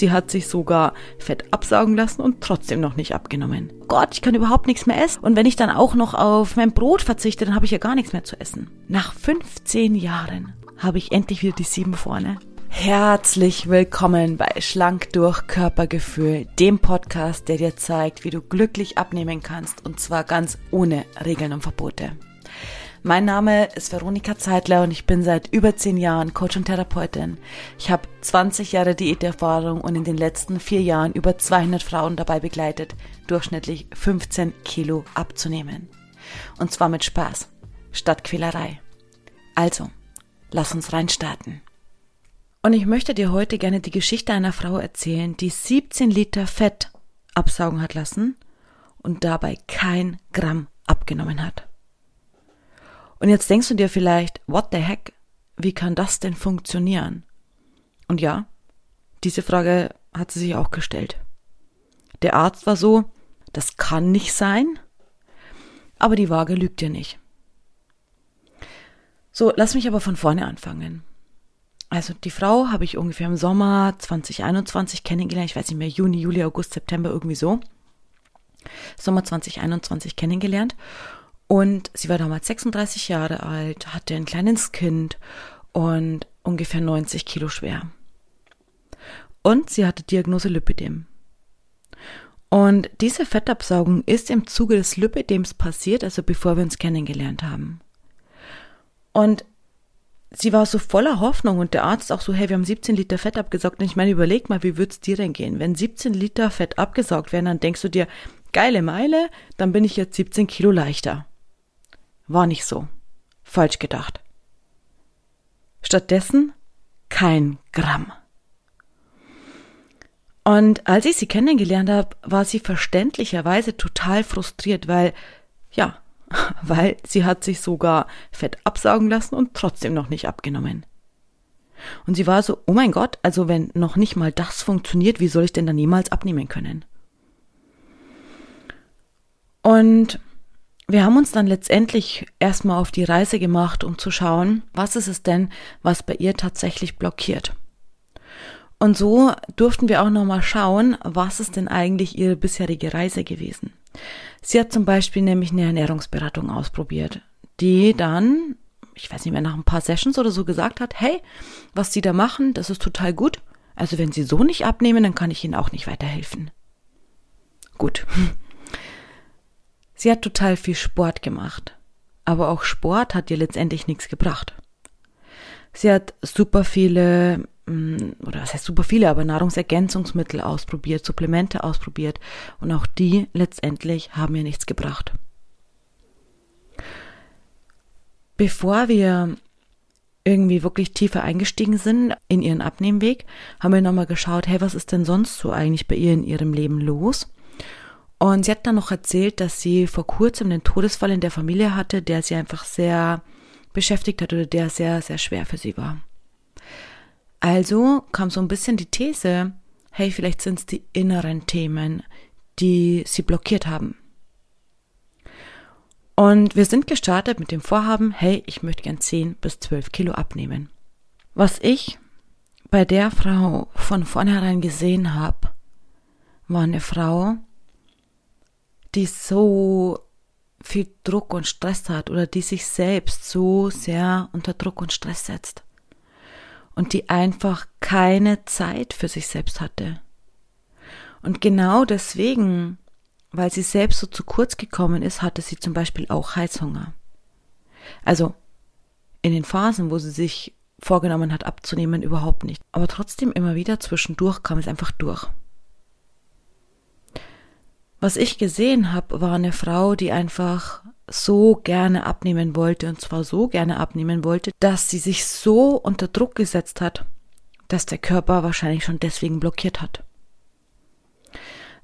sie hat sich sogar Fett absaugen lassen und trotzdem noch nicht abgenommen. Gott, ich kann überhaupt nichts mehr essen. Und wenn ich dann auch noch auf mein Brot verzichte, dann habe ich ja gar nichts mehr zu essen. Nach 15 Jahren habe ich endlich wieder die sieben vorne. Herzlich willkommen bei Schlank durch Körpergefühl, dem Podcast, der dir zeigt, wie du glücklich abnehmen kannst und zwar ganz ohne Regeln und Verbote. Mein Name ist Veronika Zeitler und ich bin seit über zehn Jahren Coach und Therapeutin. Ich habe 20 Jahre Diäterfahrung und in den letzten vier Jahren über 200 Frauen dabei begleitet, durchschnittlich 15 Kilo abzunehmen. Und zwar mit Spaß, statt Quälerei. Also, lass uns reinstarten. Und ich möchte dir heute gerne die Geschichte einer Frau erzählen, die 17 Liter Fett absaugen hat lassen und dabei kein Gramm abgenommen hat. Und jetzt denkst du dir vielleicht, what the heck, wie kann das denn funktionieren? Und ja, diese Frage hat sie sich auch gestellt. Der Arzt war so, das kann nicht sein, aber die Waage lügt dir nicht. So, lass mich aber von vorne anfangen. Also die Frau habe ich ungefähr im Sommer 2021 kennengelernt, ich weiß nicht mehr, Juni, Juli, August, September, irgendwie so. Sommer 2021 kennengelernt und sie war damals 36 Jahre alt, hatte ein kleines Kind und ungefähr 90 Kilo schwer. Und sie hatte Diagnose Lipidem. Und diese Fettabsaugung ist im Zuge des Lipidems passiert, also bevor wir uns kennengelernt haben. Und sie war so voller Hoffnung und der Arzt auch so, hey, wir haben 17 Liter Fett abgesaugt. Und ich meine, überleg mal, wie wird's dir denn gehen? Wenn 17 Liter Fett abgesaugt werden, dann denkst du dir, geile Meile, dann bin ich jetzt 17 Kilo leichter. War nicht so. Falsch gedacht. Stattdessen kein Gramm. Und als ich sie kennengelernt habe, war sie verständlicherweise total frustriert, weil, ja, weil sie hat sich sogar Fett absaugen lassen und trotzdem noch nicht abgenommen. Und sie war so, oh mein Gott, also wenn noch nicht mal das funktioniert, wie soll ich denn dann niemals abnehmen können? Und wir haben uns dann letztendlich erstmal auf die Reise gemacht, um zu schauen, was ist es denn, was bei ihr tatsächlich blockiert. Und so durften wir auch nochmal schauen, was ist denn eigentlich ihre bisherige Reise gewesen. Sie hat zum Beispiel nämlich eine Ernährungsberatung ausprobiert, die dann, ich weiß nicht mehr, nach ein paar Sessions oder so gesagt hat, hey, was Sie da machen, das ist total gut. Also wenn Sie so nicht abnehmen, dann kann ich Ihnen auch nicht weiterhelfen. Gut. Sie hat total viel Sport gemacht. Aber auch Sport hat ihr letztendlich nichts gebracht. Sie hat super viele, mm, oder was heißt super viele, aber Nahrungsergänzungsmittel ausprobiert, Supplemente ausprobiert. Und auch die letztendlich haben ihr nichts gebracht. Bevor wir irgendwie wirklich tiefer eingestiegen sind in ihren Abnehmweg, haben wir nochmal geschaut, hey, was ist denn sonst so eigentlich bei ihr in ihrem Leben los? Und sie hat dann noch erzählt, dass sie vor kurzem einen Todesfall in der Familie hatte, der sie einfach sehr beschäftigt hat oder der sehr, sehr schwer für sie war. Also kam so ein bisschen die These, hey, vielleicht sind es die inneren Themen, die sie blockiert haben. Und wir sind gestartet mit dem Vorhaben, hey, ich möchte gern 10 bis 12 Kilo abnehmen. Was ich bei der Frau von vornherein gesehen habe, war eine Frau, die so viel Druck und Stress hat oder die sich selbst so sehr unter Druck und Stress setzt und die einfach keine Zeit für sich selbst hatte. Und genau deswegen, weil sie selbst so zu kurz gekommen ist, hatte sie zum Beispiel auch Heißhunger. Also in den Phasen, wo sie sich vorgenommen hat abzunehmen, überhaupt nicht. Aber trotzdem immer wieder zwischendurch kam es einfach durch. Was ich gesehen habe, war eine Frau, die einfach so gerne abnehmen wollte, und zwar so gerne abnehmen wollte, dass sie sich so unter Druck gesetzt hat, dass der Körper wahrscheinlich schon deswegen blockiert hat.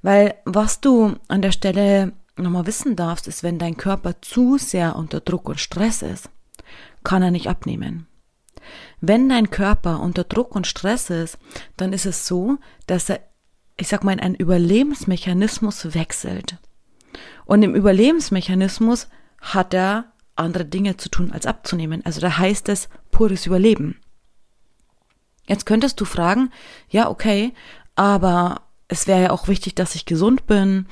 Weil was du an der Stelle nochmal wissen darfst, ist, wenn dein Körper zu sehr unter Druck und Stress ist, kann er nicht abnehmen. Wenn dein Körper unter Druck und Stress ist, dann ist es so, dass er ich sag mal, in einen Überlebensmechanismus wechselt. Und im Überlebensmechanismus hat er andere Dinge zu tun, als abzunehmen. Also da heißt es pures Überleben. Jetzt könntest du fragen, ja, okay, aber es wäre ja auch wichtig, dass ich gesund bin.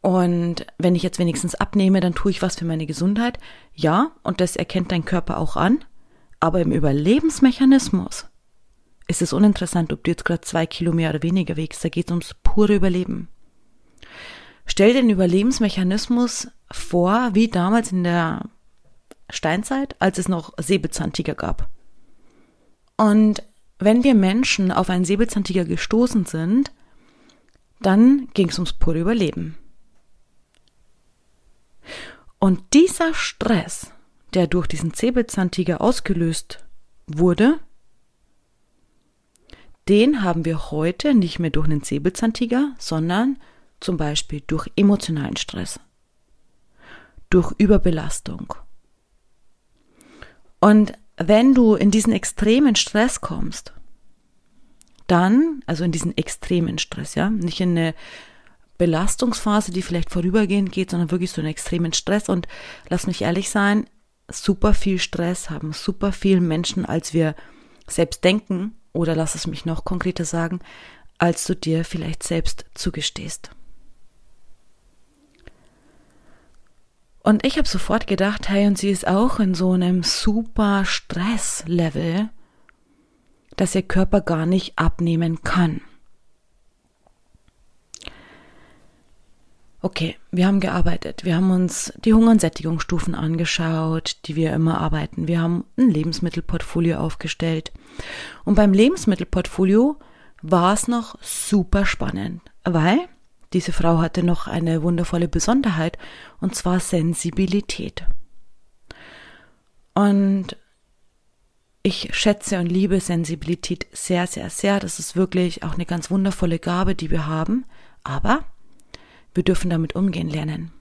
Und wenn ich jetzt wenigstens abnehme, dann tue ich was für meine Gesundheit. Ja, und das erkennt dein Körper auch an. Aber im Überlebensmechanismus ist es uninteressant, ob du jetzt gerade zwei Kilo mehr oder weniger wiegst. Da geht es ums pure Überleben. Stell den Überlebensmechanismus vor, wie damals in der Steinzeit, als es noch Säbelzahntiger gab. Und wenn wir Menschen auf einen Säbelzahntiger gestoßen sind, dann ging es ums pure Überleben. Und dieser Stress, der durch diesen Säbelzahntiger ausgelöst wurde, den haben wir heute nicht mehr durch einen Säbelzahntiger, sondern zum Beispiel durch emotionalen Stress, durch Überbelastung. Und wenn du in diesen extremen Stress kommst, dann, also in diesen extremen Stress, ja, nicht in eine Belastungsphase, die vielleicht vorübergehend geht, sondern wirklich so einen extremen Stress. Und lass mich ehrlich sein, super viel Stress haben super viel Menschen, als wir selbst denken, oder lass es mich noch konkreter sagen, als du dir vielleicht selbst zugestehst. Und ich habe sofort gedacht, hey, und sie ist auch in so einem super Stresslevel, dass ihr Körper gar nicht abnehmen kann. Okay, wir haben gearbeitet. Wir haben uns die Hunger- und Sättigungsstufen angeschaut, die wir immer arbeiten. Wir haben ein Lebensmittelportfolio aufgestellt. Und beim Lebensmittelportfolio war es noch super spannend, weil diese Frau hatte noch eine wundervolle Besonderheit, und zwar Sensibilität. Und ich schätze und liebe Sensibilität sehr, sehr, sehr. Das ist wirklich auch eine ganz wundervolle Gabe, die wir haben. Aber wir dürfen damit umgehen lernen.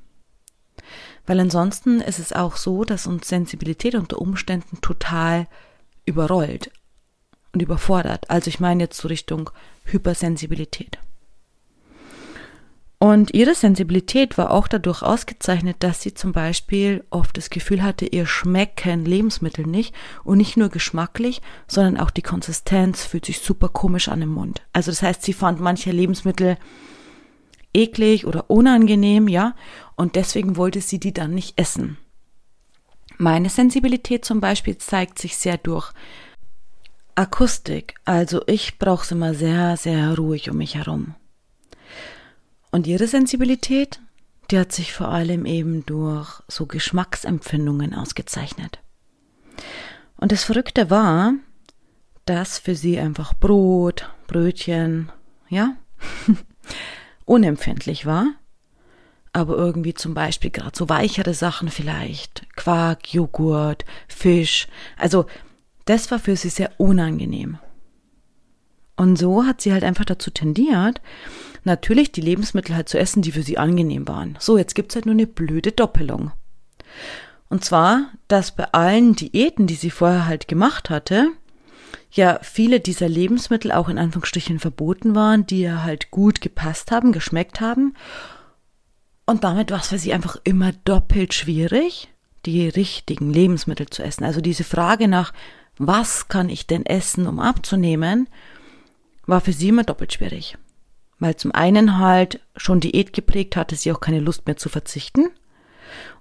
Weil ansonsten ist es auch so, dass uns Sensibilität unter Umständen total überrollt und überfordert. Also ich meine jetzt so Richtung Hypersensibilität. Und ihre Sensibilität war auch dadurch ausgezeichnet, dass sie zum Beispiel oft das Gefühl hatte, ihr schmecken Lebensmittel nicht und nicht nur geschmacklich, sondern auch die Konsistenz fühlt sich super komisch an im Mund. Also das heißt, sie fand manche Lebensmittel eklig oder unangenehm, ja, und deswegen wollte sie die dann nicht essen. Meine Sensibilität zum Beispiel zeigt sich sehr durch Akustik, also ich brauche es immer sehr, sehr ruhig um mich herum. Und ihre Sensibilität, die hat sich vor allem eben durch so Geschmacksempfindungen ausgezeichnet. Und das Verrückte war, dass für sie einfach Brot, Brötchen, ja, unempfindlich war. Aber irgendwie zum Beispiel gerade so weichere Sachen vielleicht, Quark, Joghurt, Fisch. Also das war für sie sehr unangenehm. Und so hat sie halt einfach dazu tendiert, natürlich die Lebensmittel halt zu essen, die für sie angenehm waren. So, jetzt gibt's halt nur eine blöde Doppelung. Und zwar, dass bei allen Diäten, die sie vorher halt gemacht hatte, ja viele dieser Lebensmittel auch in Anführungsstrichen verboten waren, die ja halt gut gepasst haben, geschmeckt haben. Und damit war es für sie einfach immer doppelt schwierig, die richtigen Lebensmittel zu essen. Also diese Frage nach, was kann ich denn essen, um abzunehmen, war für sie immer doppelt schwierig weil zum einen halt schon Diät geprägt hatte sie auch keine Lust mehr zu verzichten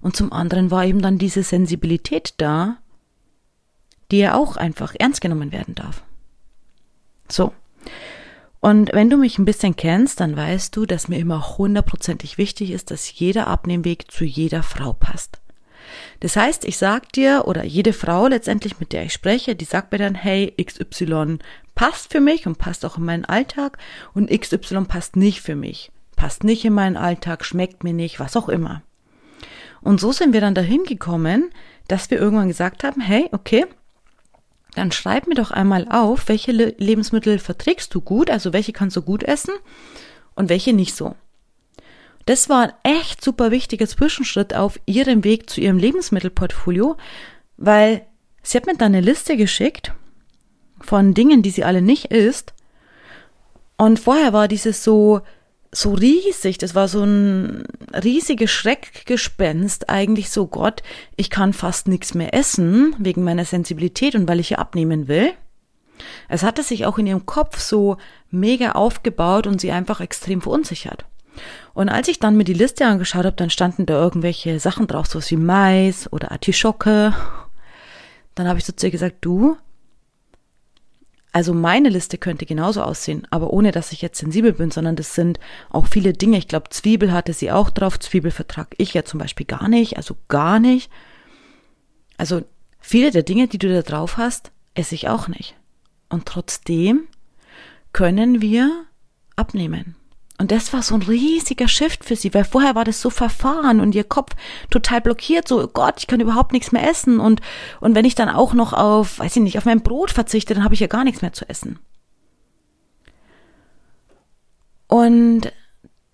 und zum anderen war eben dann diese Sensibilität da, die ja auch einfach ernst genommen werden darf. So. Und wenn du mich ein bisschen kennst, dann weißt du, dass mir immer hundertprozentig wichtig ist, dass jeder Abnehmweg zu jeder Frau passt. Das heißt, ich sag dir oder jede Frau letztendlich, mit der ich spreche, die sagt mir dann, hey, XY passt für mich und passt auch in meinen Alltag und XY passt nicht für mich, passt nicht in meinen Alltag, schmeckt mir nicht, was auch immer. Und so sind wir dann dahin gekommen, dass wir irgendwann gesagt haben, hey, okay, dann schreib mir doch einmal auf, welche Le Lebensmittel verträgst du gut, also welche kannst du gut essen und welche nicht so. Das war ein echt super wichtiger Zwischenschritt auf ihrem Weg zu ihrem Lebensmittelportfolio, weil sie hat mir dann eine Liste geschickt von Dingen, die sie alle nicht isst. Und vorher war dieses so, so riesig, das war so ein riesiges Schreckgespenst, eigentlich so Gott, ich kann fast nichts mehr essen wegen meiner Sensibilität und weil ich hier abnehmen will. Es hatte sich auch in ihrem Kopf so mega aufgebaut und sie einfach extrem verunsichert. Und als ich dann mir die Liste angeschaut habe, dann standen da irgendwelche Sachen drauf, so wie Mais oder Artischocke. Dann habe ich so zu ihr gesagt, du, also meine Liste könnte genauso aussehen, aber ohne dass ich jetzt sensibel bin, sondern das sind auch viele Dinge. Ich glaube, Zwiebel hatte sie auch drauf. Zwiebel vertrag ich ja zum Beispiel gar nicht, also gar nicht. Also viele der Dinge, die du da drauf hast, esse ich auch nicht. Und trotzdem können wir abnehmen. Und das war so ein riesiger Shift für sie, weil vorher war das so verfahren und ihr Kopf total blockiert, so, oh Gott, ich kann überhaupt nichts mehr essen und, und wenn ich dann auch noch auf, weiß ich nicht, auf mein Brot verzichte, dann habe ich ja gar nichts mehr zu essen. Und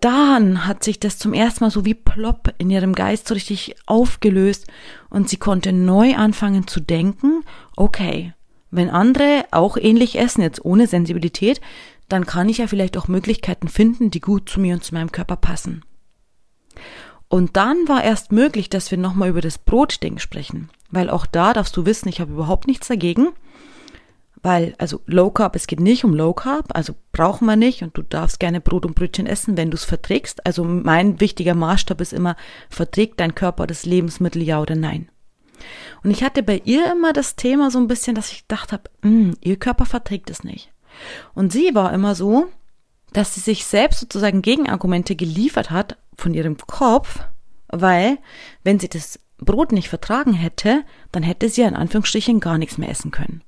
dann hat sich das zum ersten Mal so wie plopp in ihrem Geist so richtig aufgelöst und sie konnte neu anfangen zu denken, okay, wenn andere auch ähnlich essen, jetzt ohne Sensibilität, dann kann ich ja vielleicht auch Möglichkeiten finden, die gut zu mir und zu meinem Körper passen. Und dann war erst möglich, dass wir nochmal über das Brotding sprechen, weil auch da darfst du wissen, ich habe überhaupt nichts dagegen, weil, also Low Carb, es geht nicht um Low Carb, also brauchen wir nicht und du darfst gerne Brot und Brötchen essen, wenn du es verträgst. Also mein wichtiger Maßstab ist immer, verträgt dein Körper das Lebensmittel ja oder nein. Und ich hatte bei ihr immer das Thema so ein bisschen, dass ich gedacht habe, hm, ihr Körper verträgt es nicht. Und sie war immer so, dass sie sich selbst sozusagen Gegenargumente geliefert hat von ihrem Kopf, weil wenn sie das Brot nicht vertragen hätte, dann hätte sie in Anführungsstrichen gar nichts mehr essen können.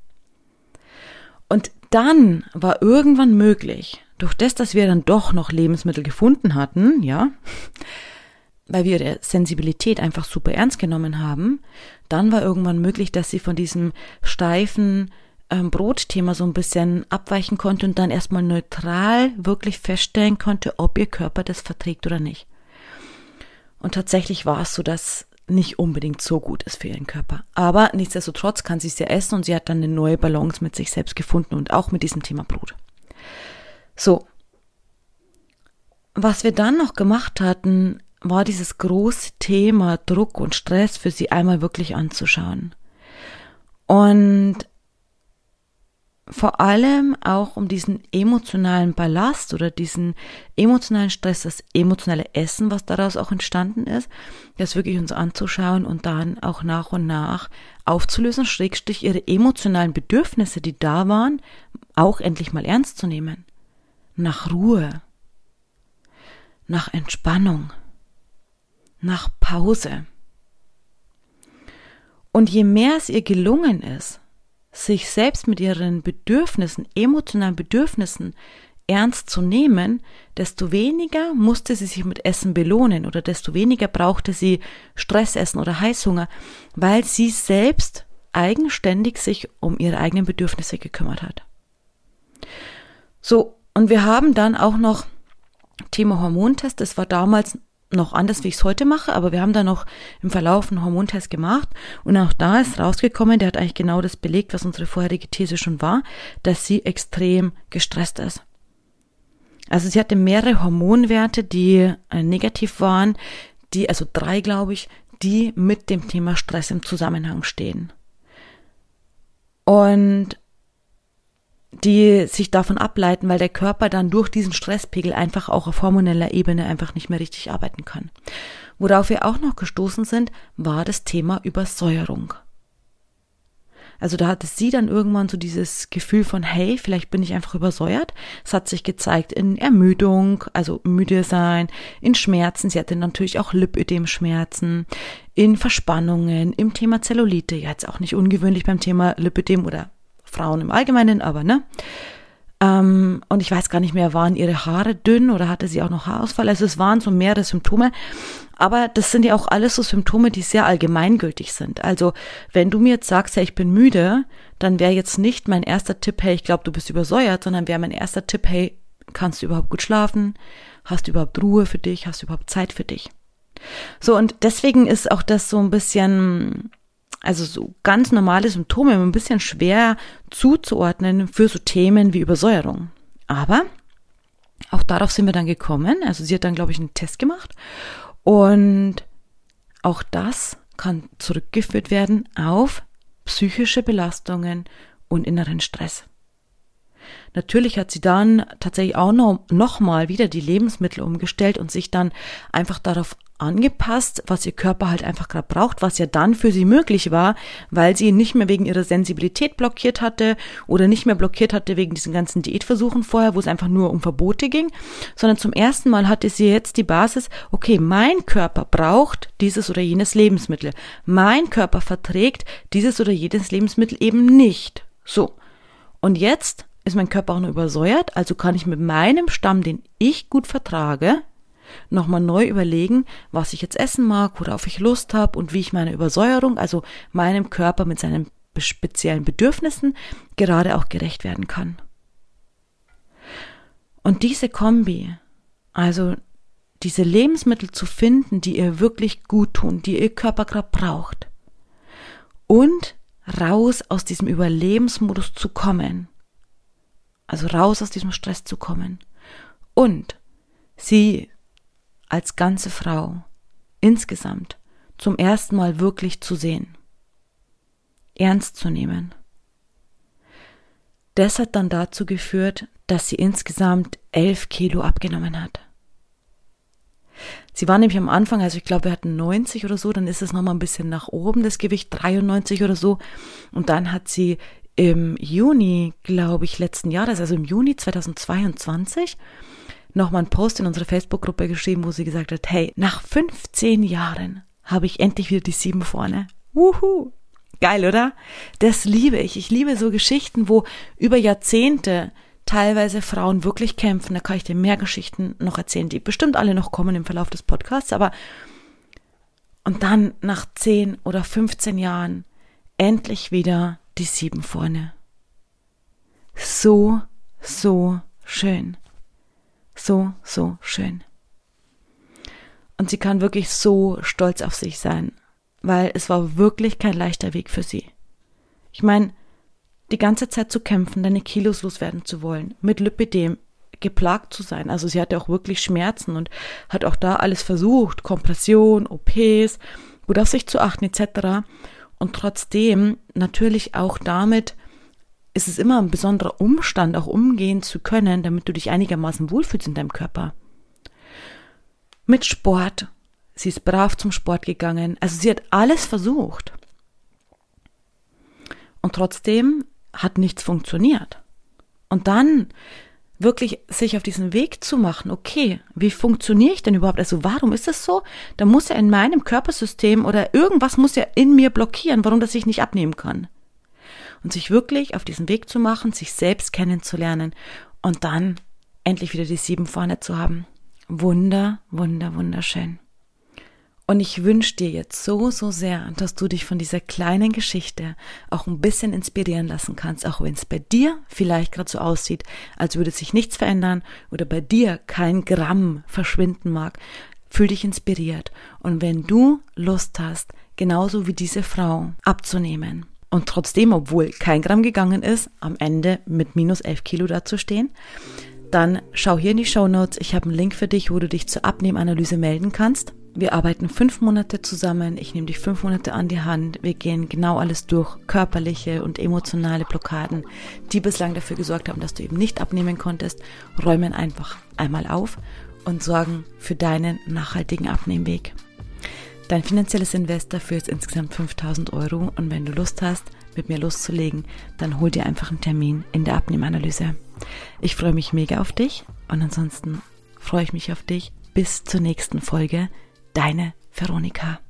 Und dann war irgendwann möglich, durch das, dass wir dann doch noch Lebensmittel gefunden hatten, ja, weil wir ihre Sensibilität einfach super ernst genommen haben, dann war irgendwann möglich, dass sie von diesem steifen ähm, Brotthema so ein bisschen abweichen konnte und dann erstmal neutral wirklich feststellen konnte, ob ihr Körper das verträgt oder nicht. Und tatsächlich war es so, dass nicht unbedingt so gut ist für ihren Körper. Aber nichtsdestotrotz kann sie es ja essen und sie hat dann eine neue Balance mit sich selbst gefunden und auch mit diesem Thema Brot. So. Was wir dann noch gemacht hatten, war dieses große Thema Druck und Stress für sie einmal wirklich anzuschauen. Und vor allem auch um diesen emotionalen Ballast oder diesen emotionalen Stress, das emotionale Essen, was daraus auch entstanden ist, das wirklich uns anzuschauen und dann auch nach und nach aufzulösen, schrägstrich ihre emotionalen Bedürfnisse, die da waren, auch endlich mal ernst zu nehmen. Nach Ruhe, nach Entspannung, nach Pause. Und je mehr es ihr gelungen ist, sich selbst mit ihren Bedürfnissen, emotionalen Bedürfnissen ernst zu nehmen, desto weniger musste sie sich mit Essen belohnen oder desto weniger brauchte sie Stressessen oder Heißhunger, weil sie selbst eigenständig sich um ihre eigenen Bedürfnisse gekümmert hat. So, und wir haben dann auch noch Thema Hormontest. Das war damals noch anders, wie ich es heute mache, aber wir haben da noch im Verlauf einen Hormontest gemacht und auch da ist rausgekommen, der hat eigentlich genau das belegt, was unsere vorherige These schon war, dass sie extrem gestresst ist. Also sie hatte mehrere Hormonwerte, die äh, negativ waren, die, also drei glaube ich, die mit dem Thema Stress im Zusammenhang stehen. Und die sich davon ableiten, weil der Körper dann durch diesen Stresspegel einfach auch auf hormoneller Ebene einfach nicht mehr richtig arbeiten kann. Worauf wir auch noch gestoßen sind, war das Thema Übersäuerung. Also da hatte sie dann irgendwann so dieses Gefühl von, hey, vielleicht bin ich einfach übersäuert. Es hat sich gezeigt in Ermüdung, also müde sein, in Schmerzen. Sie hatte natürlich auch Lipödem-Schmerzen, in Verspannungen, im Thema Zellulite. Ja, jetzt auch nicht ungewöhnlich beim Thema Lipödem oder Frauen im Allgemeinen, aber ne? Ähm, und ich weiß gar nicht mehr, waren ihre Haare dünn oder hatte sie auch noch Haarausfall? Also es waren so mehrere Symptome. Aber das sind ja auch alles so Symptome, die sehr allgemeingültig sind. Also wenn du mir jetzt sagst, ja, ich bin müde, dann wäre jetzt nicht mein erster Tipp, hey, ich glaube, du bist übersäuert, sondern wäre mein erster Tipp, hey, kannst du überhaupt gut schlafen? Hast du überhaupt Ruhe für dich? Hast du überhaupt Zeit für dich? So, und deswegen ist auch das so ein bisschen also so ganz normale Symptome ein bisschen schwer zuzuordnen für so Themen wie Übersäuerung. Aber auch darauf sind wir dann gekommen. Also sie hat dann, glaube ich, einen Test gemacht. Und auch das kann zurückgeführt werden auf psychische Belastungen und inneren Stress. Natürlich hat sie dann tatsächlich auch noch, noch mal wieder die Lebensmittel umgestellt und sich dann einfach darauf angepasst, was ihr Körper halt einfach gerade braucht, was ja dann für sie möglich war, weil sie ihn nicht mehr wegen ihrer Sensibilität blockiert hatte oder nicht mehr blockiert hatte wegen diesen ganzen Diätversuchen vorher, wo es einfach nur um Verbote ging, sondern zum ersten Mal hatte sie jetzt die Basis, okay, mein Körper braucht dieses oder jenes Lebensmittel. Mein Körper verträgt dieses oder jenes Lebensmittel eben nicht. So. Und jetzt ist mein Körper auch nur übersäuert, also kann ich mit meinem Stamm, den ich gut vertrage, nochmal neu überlegen, was ich jetzt essen mag, worauf ich Lust habe und wie ich meine Übersäuerung, also meinem Körper mit seinen speziellen Bedürfnissen, gerade auch gerecht werden kann. Und diese Kombi, also diese Lebensmittel zu finden, die ihr wirklich gut tun, die ihr Körper gerade braucht, und raus aus diesem Überlebensmodus zu kommen, also raus aus diesem Stress zu kommen und sie als ganze Frau insgesamt zum ersten Mal wirklich zu sehen, ernst zu nehmen. Das hat dann dazu geführt, dass sie insgesamt elf Kilo abgenommen hat. Sie war nämlich am Anfang, also ich glaube, wir hatten 90 oder so, dann ist es nochmal ein bisschen nach oben, das Gewicht 93 oder so. Und dann hat sie im Juni, glaube ich, letzten Jahres, also im Juni 2022, nochmal einen Post in unsere Facebook-Gruppe geschrieben, wo sie gesagt hat, hey, nach 15 Jahren habe ich endlich wieder die sieben vorne. Wuhu! Geil, oder? Das liebe ich. Ich liebe so Geschichten, wo über Jahrzehnte teilweise Frauen wirklich kämpfen. Da kann ich dir mehr Geschichten noch erzählen, die bestimmt alle noch kommen im Verlauf des Podcasts, aber und dann nach 10 oder 15 Jahren endlich wieder die sieben vorne. So, so schön so, so schön. Und sie kann wirklich so stolz auf sich sein, weil es war wirklich kein leichter Weg für sie. Ich meine, die ganze Zeit zu kämpfen, deine Kilos loswerden zu wollen, mit Lipidem geplagt zu sein. Also sie hatte auch wirklich Schmerzen und hat auch da alles versucht, Kompression, OPs, gut auf sich zu achten etc. Und trotzdem natürlich auch damit ist es immer ein besonderer Umstand, auch umgehen zu können, damit du dich einigermaßen wohlfühlst in deinem Körper. Mit Sport. Sie ist brav zum Sport gegangen. Also sie hat alles versucht. Und trotzdem hat nichts funktioniert. Und dann wirklich sich auf diesen Weg zu machen, okay, wie funktioniere ich denn überhaupt? Also warum ist das so? Da muss ja in meinem Körpersystem oder irgendwas muss ja in mir blockieren, warum das ich nicht abnehmen kann und sich wirklich auf diesen Weg zu machen, sich selbst kennenzulernen und dann endlich wieder die sieben vorne zu haben. Wunder, wunder, wunderschön. Und ich wünsche dir jetzt so, so sehr, dass du dich von dieser kleinen Geschichte auch ein bisschen inspirieren lassen kannst, auch wenn es bei dir vielleicht gerade so aussieht, als würde sich nichts verändern oder bei dir kein Gramm verschwinden mag. Fühl dich inspiriert. Und wenn du Lust hast, genauso wie diese Frau abzunehmen, und trotzdem, obwohl kein Gramm gegangen ist, am Ende mit minus 11 Kilo dazustehen, dann schau hier in die Show Notes. Ich habe einen Link für dich, wo du dich zur Abnehmanalyse melden kannst. Wir arbeiten fünf Monate zusammen. Ich nehme dich fünf Monate an die Hand. Wir gehen genau alles durch. Körperliche und emotionale Blockaden, die bislang dafür gesorgt haben, dass du eben nicht abnehmen konntest, räumen einfach einmal auf und sorgen für deinen nachhaltigen Abnehmweg. Dein finanzielles Invest dafür ist insgesamt 5000 Euro und wenn du Lust hast, mit mir loszulegen, dann hol dir einfach einen Termin in der Abnehmanalyse. Ich freue mich mega auf dich und ansonsten freue ich mich auf dich bis zur nächsten Folge. Deine Veronika.